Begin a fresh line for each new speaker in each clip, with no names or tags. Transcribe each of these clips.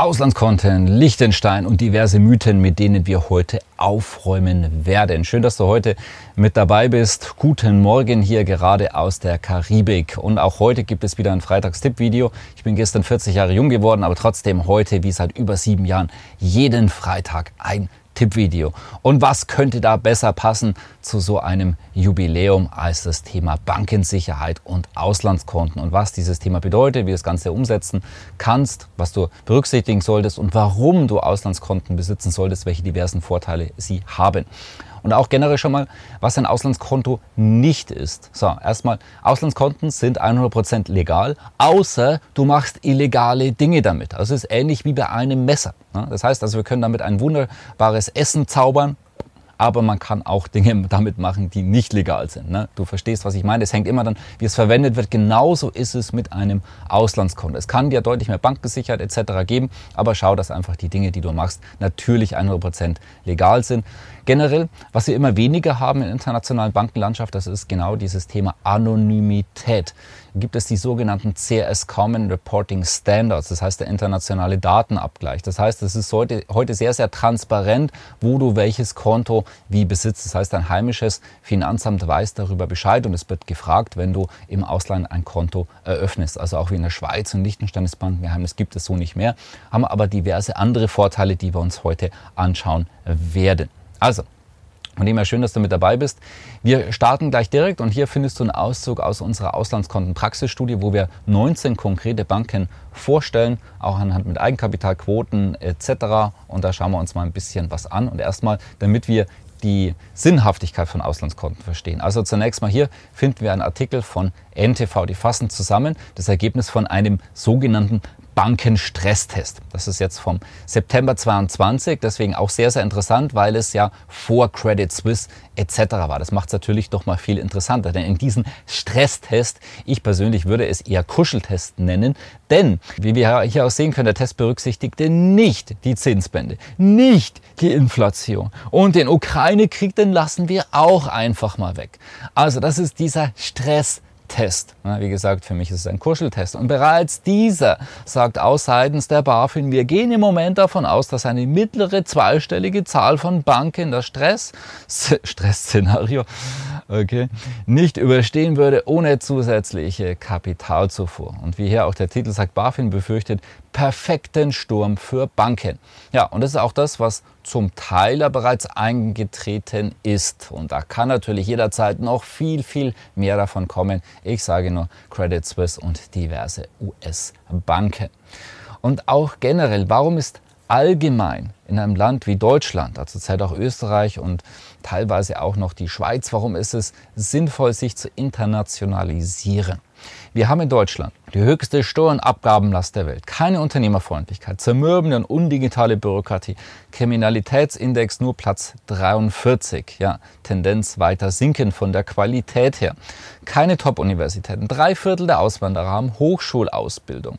Auslandskonten, Liechtenstein und diverse Mythen, mit denen wir heute aufräumen werden. Schön, dass du heute mit dabei bist. Guten Morgen hier gerade aus der Karibik. Und auch heute gibt es wieder ein Freitagstipp-Video. Ich bin gestern 40 Jahre jung geworden, aber trotzdem heute, wie seit über sieben Jahren, jeden Freitag ein Tippvideo. Und was könnte da besser passen zu so einem Jubiläum als das Thema Bankensicherheit und Auslandskonten und was dieses Thema bedeutet, wie du das Ganze umsetzen kannst, was du berücksichtigen solltest und warum du Auslandskonten besitzen solltest, welche diversen Vorteile sie haben und auch generell schon mal, was ein Auslandskonto nicht ist. So, erstmal, Auslandskonten sind 100% legal, außer du machst illegale Dinge damit. Also es ist ähnlich wie bei einem Messer. Das heißt also, wir können damit ein wunderbares Essen zaubern, aber man kann auch Dinge damit machen, die nicht legal sind. Ne? Du verstehst, was ich meine. Es hängt immer dann, wie es verwendet wird. Genauso ist es mit einem Auslandskonto. Es kann dir deutlich mehr Bankgesicherheit etc. geben, aber schau, dass einfach die Dinge, die du machst, natürlich 100% legal sind. Generell, was wir immer weniger haben in internationalen Bankenlandschaft, das ist genau dieses Thema Anonymität. Gibt es die sogenannten CS Common Reporting Standards, das heißt der internationale Datenabgleich. Das heißt, es ist heute, heute sehr, sehr transparent, wo du welches Konto wie besitzt. Das heißt, ein heimisches Finanzamt weiß darüber Bescheid und es wird gefragt, wenn du im Ausland ein Konto eröffnest. Also auch wie in der Schweiz und Liechtenstein das Bankengeheimnis gibt es so nicht mehr, haben aber diverse andere Vorteile, die wir uns heute anschauen werden. Also, von dem her schön, dass du mit dabei bist. Wir starten gleich direkt und hier findest du einen Auszug aus unserer Auslandskonten-Praxisstudie, wo wir 19 konkrete Banken vorstellen, auch anhand mit Eigenkapitalquoten etc. Und da schauen wir uns mal ein bisschen was an. Und erstmal, damit wir die Sinnhaftigkeit von Auslandskonten verstehen. Also zunächst mal hier finden wir einen Artikel von NTV, die fassen zusammen das Ergebnis von einem sogenannten Bankenstresstest. Das ist jetzt vom September 22, deswegen auch sehr, sehr interessant, weil es ja vor Credit Suisse etc. war. Das macht es natürlich doch mal viel interessanter, denn in diesem Stresstest, ich persönlich würde es eher Kuscheltest nennen, denn wie wir hier auch sehen können, der Test berücksichtigte nicht die Zinsbände, nicht die Inflation und den Ukraine-Krieg, den lassen wir auch einfach mal weg. Also das ist dieser Stresstest. Test. Wie gesagt, für mich ist es ein Kuscheltest. Und bereits dieser sagt aus seitens der BaFin, wir gehen im Moment davon aus, dass eine mittlere zweistellige Zahl von Banken das Stress, Stressszenario okay, nicht überstehen würde ohne zusätzliche Kapitalzufuhr. Und wie hier auch der Titel sagt, BaFin befürchtet perfekten Sturm für Banken. Ja, und das ist auch das, was zum Teil ja bereits eingetreten ist. Und da kann natürlich jederzeit noch viel, viel mehr davon kommen. Ich sage nur Credit Suisse und diverse US-Banken. Und auch generell, warum ist allgemein in einem Land wie Deutschland, also zurzeit auch Österreich und teilweise auch noch die Schweiz, warum ist es sinnvoll, sich zu internationalisieren? Wir haben in Deutschland die höchste Steuer- und Abgabenlast der Welt, keine Unternehmerfreundlichkeit, zermürbende und undigitale Bürokratie, Kriminalitätsindex nur Platz 43, ja, Tendenz weiter sinken von der Qualität her, keine Top-Universitäten, drei Viertel der Auswanderer haben Hochschulausbildung.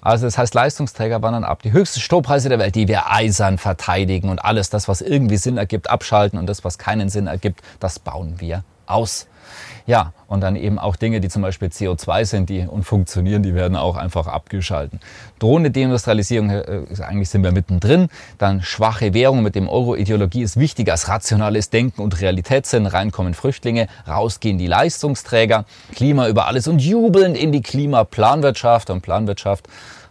Also das heißt, Leistungsträger wandern ab. Die höchsten Strompreise der Welt, die wir eisern verteidigen und alles das, was irgendwie Sinn ergibt, abschalten und das, was keinen Sinn ergibt, das bauen wir aus. Ja, und dann eben auch Dinge, die zum Beispiel CO2 sind die, und funktionieren, die werden auch einfach abgeschalten. Drohende Deindustrialisierung, äh, eigentlich sind wir mittendrin. Dann schwache Währung mit dem Euro. Ideologie ist wichtiger als rationales Denken und Realitätssinn. Reinkommen Flüchtlinge, rausgehen die Leistungsträger. Klima über alles und jubelnd in die Klimaplanwirtschaft. Und Planwirtschaft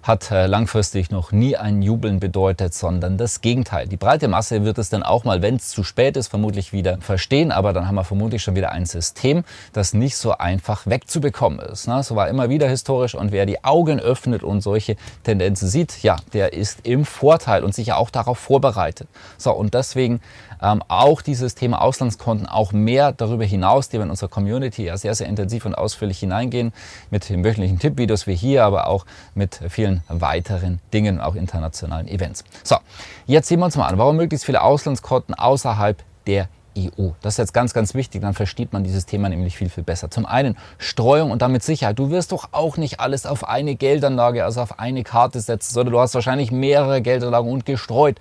hat äh, langfristig noch nie ein Jubeln bedeutet, sondern das Gegenteil. Die breite Masse wird es dann auch mal, wenn es zu spät ist, vermutlich wieder verstehen, aber dann haben wir vermutlich schon wieder ein System, das nicht so einfach wegzubekommen ist. Ne? So war immer wieder historisch und wer die Augen öffnet und solche Tendenzen sieht, ja, der ist im Vorteil und sich ja auch darauf vorbereitet. So, und deswegen ähm, auch dieses Thema Auslandskonten, auch mehr darüber hinaus, die wir in unserer Community ja sehr, sehr intensiv und ausführlich hineingehen, mit den wöchentlichen Tippvideos wie hier, aber auch mit vielen weiteren Dingen, auch internationalen Events. So, jetzt sehen wir uns mal an, warum möglichst viele Auslandskonten außerhalb der EU. Das ist jetzt ganz, ganz wichtig, dann versteht man dieses Thema nämlich viel, viel besser. Zum einen Streuung und damit Sicherheit. Du wirst doch auch nicht alles auf eine Geldanlage, also auf eine Karte setzen, sondern du hast wahrscheinlich mehrere Geldanlagen und gestreut.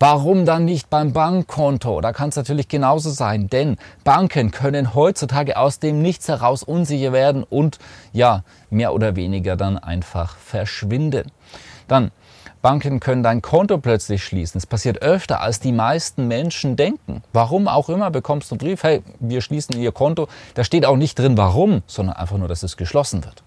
Warum dann nicht beim Bankkonto? Da kann es natürlich genauso sein, denn Banken können heutzutage aus dem Nichts heraus unsicher werden und ja, mehr oder weniger dann einfach verschwinden. Dann Banken können dein Konto plötzlich schließen. Es passiert öfter, als die meisten Menschen denken. Warum auch immer bekommst du einen Brief, hey, wir schließen Ihr Konto. Da steht auch nicht drin, warum, sondern einfach nur, dass es geschlossen wird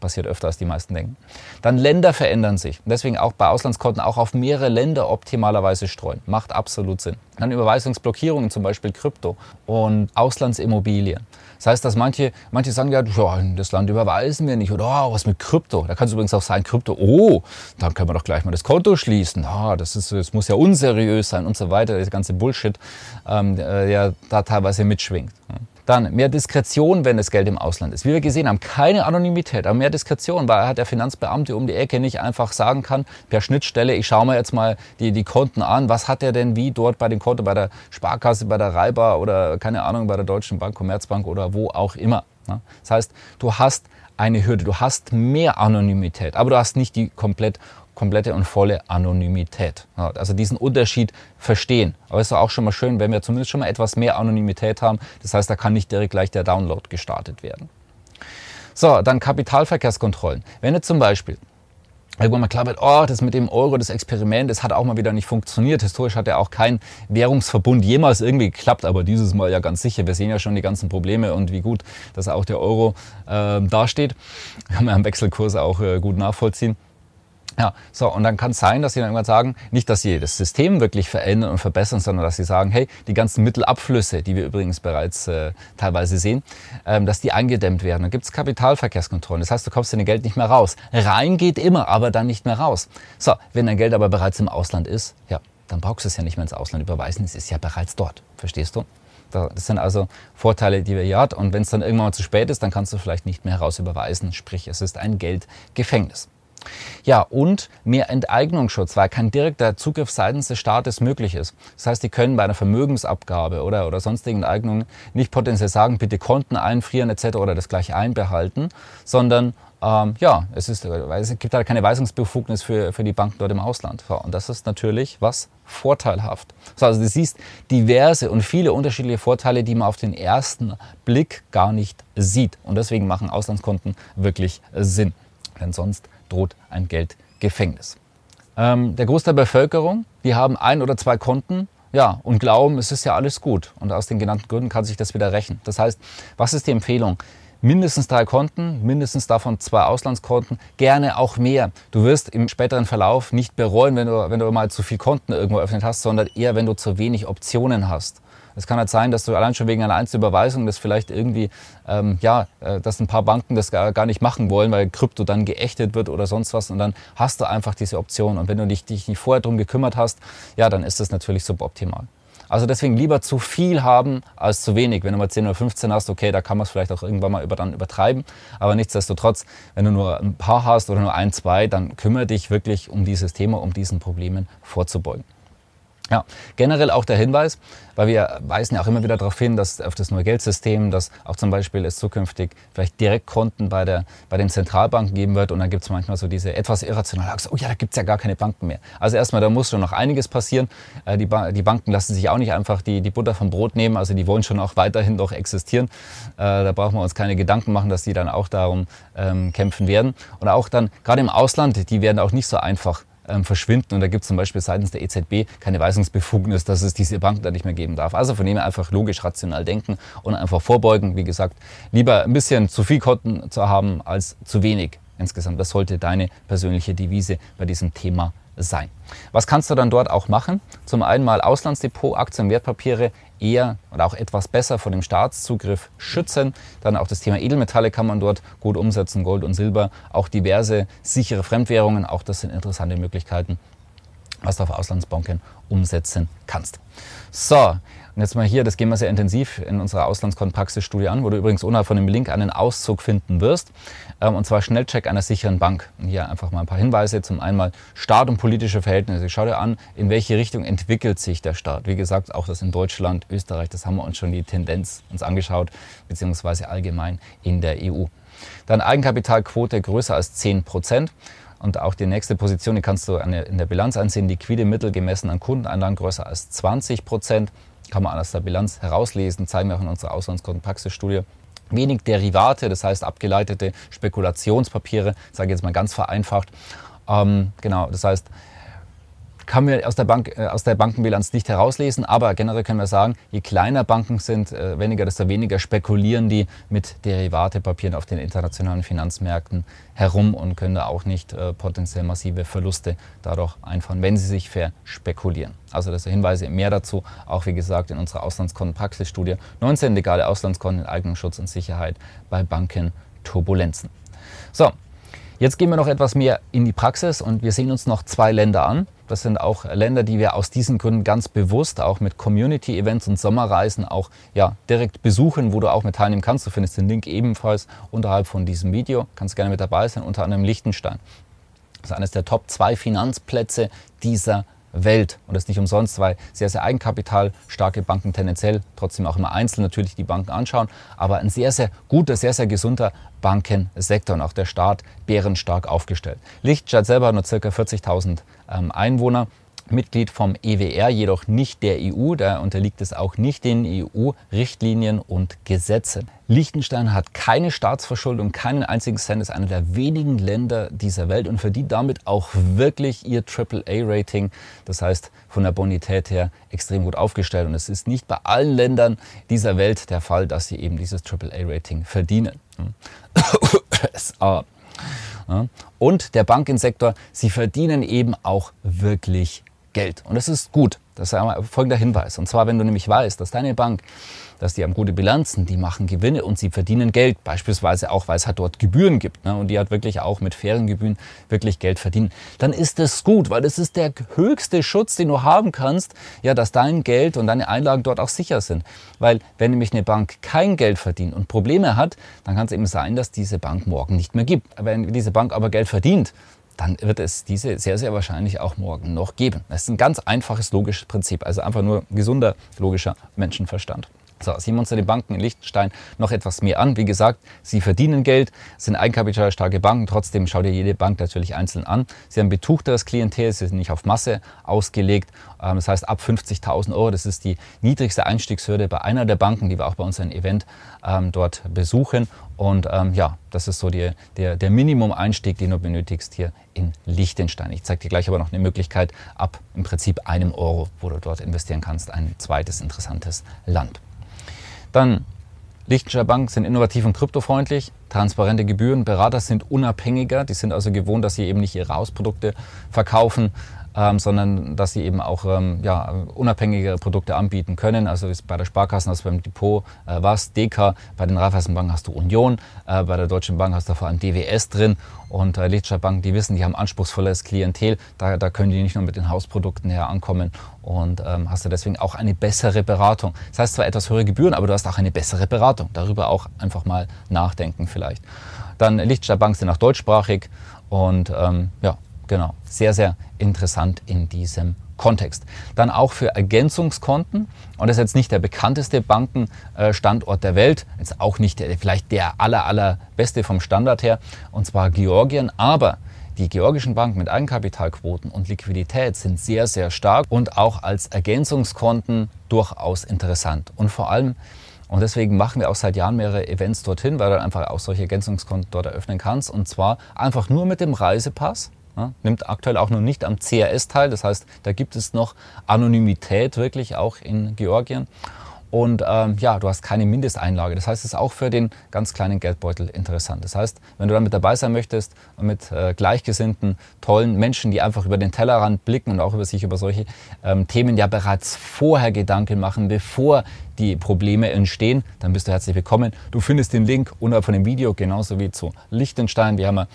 passiert öfter als die meisten denken. Dann Länder verändern sich. deswegen auch bei Auslandskonten auch auf mehrere Länder optimalerweise streuen. Macht absolut Sinn. Dann Überweisungsblockierungen, zum Beispiel Krypto und Auslandsimmobilien. Das heißt, dass manche, manche sagen, ja, das Land überweisen wir nicht. Oder oh, was mit Krypto? Da kann es übrigens auch sein, Krypto, oh, dann können wir doch gleich mal das Konto schließen. Oh, das, ist, das muss ja unseriös sein und so weiter. Das ganze Bullshit, ähm, der da teilweise mitschwingt. Dann mehr Diskretion, wenn das Geld im Ausland ist. Wie wir gesehen haben, keine Anonymität, aber mehr Diskretion, weil der Finanzbeamte um die Ecke nicht einfach sagen kann, per Schnittstelle, ich schaue mir jetzt mal die, die Konten an, was hat er denn wie dort bei den Konten, bei der Sparkasse, bei der Reiber oder keine Ahnung, bei der Deutschen Bank, Commerzbank oder wo auch immer. Ne? Das heißt, du hast eine Hürde, du hast mehr Anonymität, aber du hast nicht die komplett komplette und volle Anonymität. Also diesen Unterschied verstehen. Aber es ist auch schon mal schön, wenn wir zumindest schon mal etwas mehr Anonymität haben. Das heißt, da kann nicht direkt gleich der Download gestartet werden. So, dann Kapitalverkehrskontrollen. Wenn jetzt zum Beispiel irgendwann mal klar wird, oh, das mit dem Euro, das Experiment, das hat auch mal wieder nicht funktioniert. Historisch hat ja auch kein Währungsverbund jemals irgendwie geklappt, aber dieses Mal ja ganz sicher. Wir sehen ja schon die ganzen Probleme und wie gut, dass auch der Euro äh, dasteht. Kann man am Wechselkurs auch äh, gut nachvollziehen. Ja, so, und dann kann es sein, dass sie dann irgendwann sagen, nicht, dass sie das System wirklich verändern und verbessern, sondern dass sie sagen, hey, die ganzen Mittelabflüsse, die wir übrigens bereits äh, teilweise sehen, ähm, dass die eingedämmt werden. Dann gibt es Kapitalverkehrskontrollen. Das heißt, du kommst dein Geld nicht mehr raus. Rein geht immer, aber dann nicht mehr raus. So, wenn dein Geld aber bereits im Ausland ist, ja, dann brauchst du es ja nicht mehr ins Ausland überweisen. Es ist ja bereits dort. Verstehst du? Das sind also Vorteile, die wir hier hat. Und wenn es dann irgendwann mal zu spät ist, dann kannst du vielleicht nicht mehr heraus überweisen. Sprich, es ist ein Geldgefängnis. Ja, und mehr Enteignungsschutz, weil kein direkter Zugriff seitens des Staates möglich ist. Das heißt, die können bei einer Vermögensabgabe oder, oder sonstigen Eignungen nicht potenziell sagen, bitte Konten einfrieren etc. oder das gleich einbehalten, sondern ähm, ja, es, ist, es gibt halt keine Weisungsbefugnis für, für die Banken dort im Ausland. Und das ist natürlich was vorteilhaft. So, also du siehst diverse und viele unterschiedliche Vorteile, die man auf den ersten Blick gar nicht sieht. Und deswegen machen Auslandskonten wirklich Sinn. Denn sonst droht ein Geldgefängnis. Ähm, der Großteil der Bevölkerung, die haben ein oder zwei Konten ja, und glauben, es ist ja alles gut. Und aus den genannten Gründen kann sich das wieder rächen. Das heißt, was ist die Empfehlung? Mindestens drei Konten, mindestens davon zwei Auslandskonten, gerne auch mehr. Du wirst im späteren Verlauf nicht bereuen, wenn du, wenn du mal zu viel Konten irgendwo eröffnet hast, sondern eher, wenn du zu wenig Optionen hast. Es kann halt sein, dass du allein schon wegen einer Einzelüberweisung das vielleicht irgendwie, ähm, ja, äh, dass ein paar Banken das gar, gar nicht machen wollen, weil Krypto dann geächtet wird oder sonst was und dann hast du einfach diese Option. Und wenn du dich, dich nicht vorher darum gekümmert hast, ja, dann ist das natürlich suboptimal. Also deswegen lieber zu viel haben als zu wenig. Wenn du mal 10 oder 15 hast, okay, da kann man es vielleicht auch irgendwann mal über, dann übertreiben. Aber nichtsdestotrotz, wenn du nur ein paar hast oder nur ein, zwei, dann kümmere dich wirklich um dieses Thema, um diesen Problemen vorzubeugen. Ja, generell auch der Hinweis, weil wir weisen ja auch immer wieder darauf hin, dass auf das neue Geldsystem, dass auch zum Beispiel es zukünftig vielleicht Direktkonten bei, der, bei den Zentralbanken geben wird und dann gibt es manchmal so diese etwas irrationale Angst, oh ja, da gibt es ja gar keine Banken mehr. Also erstmal, da muss schon noch einiges passieren. Äh, die, ba die Banken lassen sich auch nicht einfach die, die Butter vom Brot nehmen, also die wollen schon auch weiterhin doch existieren. Äh, da brauchen wir uns keine Gedanken machen, dass die dann auch darum ähm, kämpfen werden. Und auch dann, gerade im Ausland, die werden auch nicht so einfach ähm, verschwinden. Und da gibt es zum Beispiel seitens der EZB keine Weisungsbefugnis, dass es diese Banken da nicht mehr geben darf. Also von dem her einfach logisch rational denken und einfach vorbeugen. Wie gesagt, lieber ein bisschen zu viel Konten zu haben als zu wenig insgesamt. Das sollte deine persönliche Devise bei diesem Thema sein. Was kannst du dann dort auch machen? Zum einen mal Auslandsdepot, Aktien, Wertpapiere eher oder auch etwas besser vor dem Staatszugriff schützen. Dann auch das Thema Edelmetalle kann man dort gut umsetzen, Gold und Silber, auch diverse sichere Fremdwährungen, auch das sind interessante Möglichkeiten. Was du auf Auslandsbanken umsetzen kannst. So, und jetzt mal hier, das gehen wir sehr intensiv in unserer Auslandskontenpraxisstudie an, wo du übrigens unterhalb von dem Link einen Auszug finden wirst. Ähm, und zwar Schnellcheck einer sicheren Bank. Und hier einfach mal ein paar Hinweise. Zum einen mal Staat und politische Verhältnisse. Schau dir an, in welche Richtung entwickelt sich der Staat. Wie gesagt, auch das in Deutschland, Österreich, das haben wir uns schon die Tendenz uns angeschaut, beziehungsweise allgemein in der EU. Dann Eigenkapitalquote größer als 10 Prozent. Und auch die nächste Position, die kannst du in der Bilanz ansehen, liquide Mittel gemessen an Kundeneinlagen größer als 20 Prozent. Kann man aus der Bilanz herauslesen, zeigen wir auch in unserer Auslandskontenpraxisstudie. Wenig Derivate, das heißt abgeleitete Spekulationspapiere, sage ich jetzt mal ganz vereinfacht. Ähm, genau, das heißt, kann man aus der, Bank, äh, aus der Bankenbilanz nicht herauslesen, aber generell können wir sagen, je kleiner Banken sind, äh, weniger, desto weniger spekulieren die mit Derivatepapieren auf den internationalen Finanzmärkten herum und können da auch nicht äh, potenziell massive Verluste dadurch einfahren, wenn sie sich verspekulieren. Also das sind Hinweise mehr dazu, auch wie gesagt in unserer Auslandskontenpraxisstudie 19 legale Auslandskonten in Eigenschutz und Sicherheit bei Bankenturbulenzen. So, jetzt gehen wir noch etwas mehr in die Praxis und wir sehen uns noch zwei Länder an. Das sind auch Länder, die wir aus diesen Gründen ganz bewusst auch mit Community-Events und Sommerreisen auch ja, direkt besuchen, wo du auch mit teilnehmen kannst. Du findest den Link ebenfalls unterhalb von diesem Video. Kannst gerne mit dabei sein, unter anderem Liechtenstein. Das ist eines der Top 2 Finanzplätze dieser Welt. Und das nicht umsonst, weil sehr, sehr eigenkapitalstarke Banken tendenziell trotzdem auch immer einzeln natürlich die Banken anschauen, aber ein sehr, sehr guter, sehr, sehr gesunder Bankensektor und auch der Staat bärenstark aufgestellt. Lichtstadt selber hat nur ca. 40.000 ähm, Einwohner Mitglied vom EWR, jedoch nicht der EU. Da unterliegt es auch nicht den EU-Richtlinien und Gesetzen. Liechtenstein hat keine Staatsverschuldung, keinen einzigen Cent, ist einer der wenigen Länder dieser Welt und verdient damit auch wirklich ihr AAA-Rating. Das heißt, von der Bonität her extrem gut aufgestellt. Und es ist nicht bei allen Ländern dieser Welt der Fall, dass sie eben dieses AAA-Rating verdienen. Und der Bankensektor, sie verdienen eben auch wirklich Geld. Und das ist gut. Das ist folgender Hinweis. Und zwar, wenn du nämlich weißt, dass deine Bank, dass die haben gute Bilanzen, die machen Gewinne und sie verdienen Geld. Beispielsweise auch, weil es halt dort Gebühren gibt. Ne? Und die hat wirklich auch mit fairen Gebühren wirklich Geld verdienen. Dann ist das gut, weil das ist der höchste Schutz, den du haben kannst, ja, dass dein Geld und deine Einlagen dort auch sicher sind. Weil wenn nämlich eine Bank kein Geld verdient und Probleme hat, dann kann es eben sein, dass diese Bank morgen nicht mehr gibt. Wenn diese Bank aber Geld verdient, dann wird es diese sehr, sehr wahrscheinlich auch morgen noch geben. Das ist ein ganz einfaches logisches Prinzip, also einfach nur gesunder, logischer Menschenverstand. So, sehen wir uns die Banken in Liechtenstein noch etwas mehr an. Wie gesagt, sie verdienen Geld, sind eigenkapitalstarke Banken. Trotzdem schau dir jede Bank natürlich einzeln an. Sie haben betuchteres Klientel, sie sind nicht auf Masse ausgelegt. Ähm, das heißt, ab 50.000 Euro, das ist die niedrigste Einstiegshürde bei einer der Banken, die wir auch bei unserem Event ähm, dort besuchen. Und ähm, ja, das ist so die, der, der Minimum-Einstieg, den du benötigst hier in Liechtenstein. Ich zeige dir gleich aber noch eine Möglichkeit ab im Prinzip einem Euro, wo du dort investieren kannst. Ein zweites interessantes Land. Dann Liechtensteiner Banken sind innovativ und kryptofreundlich, transparente Gebühren, Berater sind unabhängiger, die sind also gewohnt, dass sie eben nicht ihre Hausprodukte verkaufen, ähm, sondern dass sie eben auch ähm, ja, unabhängige Produkte anbieten können. Also bei der Sparkasse hast du beim Depot äh, was, DK, bei den Raiffeisenbanken hast du Union, äh, bei der Deutschen Bank hast du vor allem DWS drin und äh, Lichtsteiner Banken, die wissen, die haben anspruchsvolles Klientel, da, da können die nicht nur mit den Hausprodukten her ankommen und ähm, hast du deswegen auch eine bessere Beratung. Das heißt zwar etwas höhere Gebühren, aber du hast auch eine bessere Beratung. Darüber auch einfach mal nachdenken vielleicht. Dann Lichtsteiner Bank sind auch deutschsprachig und ähm, ja, Genau, sehr, sehr interessant in diesem Kontext. Dann auch für Ergänzungskonten. Und das ist jetzt nicht der bekannteste Bankenstandort der Welt, jetzt auch nicht der, vielleicht der aller, allerbeste vom Standard her, und zwar Georgien. Aber die georgischen Banken mit Eigenkapitalquoten und Liquidität sind sehr, sehr stark und auch als Ergänzungskonten durchaus interessant. Und vor allem, und deswegen machen wir auch seit Jahren mehrere Events dorthin, weil du einfach auch solche Ergänzungskonten dort eröffnen kannst. Und zwar einfach nur mit dem Reisepass ja, nimmt aktuell auch noch nicht am CRS teil. Das heißt, da gibt es noch Anonymität wirklich auch in Georgien. Und ähm, ja, du hast keine Mindesteinlage. Das heißt, es ist auch für den ganz kleinen Geldbeutel interessant. Das heißt, wenn du dann mit dabei sein möchtest und mit äh, gleichgesinnten, tollen Menschen, die einfach über den Tellerrand blicken und auch über sich über solche ähm, Themen ja bereits vorher Gedanken machen, bevor die Probleme entstehen, dann bist du herzlich willkommen. Du findest den Link unterhalb von dem Video, genauso wie zu Liechtenstein. Wir haben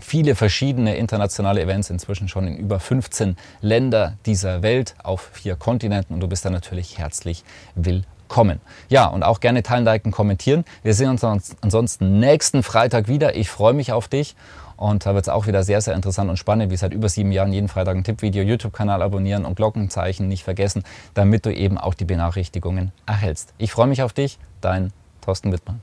viele verschiedene internationale Events, inzwischen schon in über 15 Länder dieser Welt auf vier Kontinenten und du bist da natürlich herzlich willkommen. Ja, und auch gerne teilen, liken, kommentieren. Wir sehen uns ansonsten nächsten Freitag wieder. Ich freue mich auf dich und da wird es auch wieder sehr, sehr interessant und spannend, wie seit über sieben Jahren jeden Freitag ein Tippvideo, YouTube-Kanal abonnieren und Glockenzeichen nicht vergessen, damit du eben auch die Benachrichtigungen erhältst. Ich freue mich auf dich, dein Thorsten Wittmann.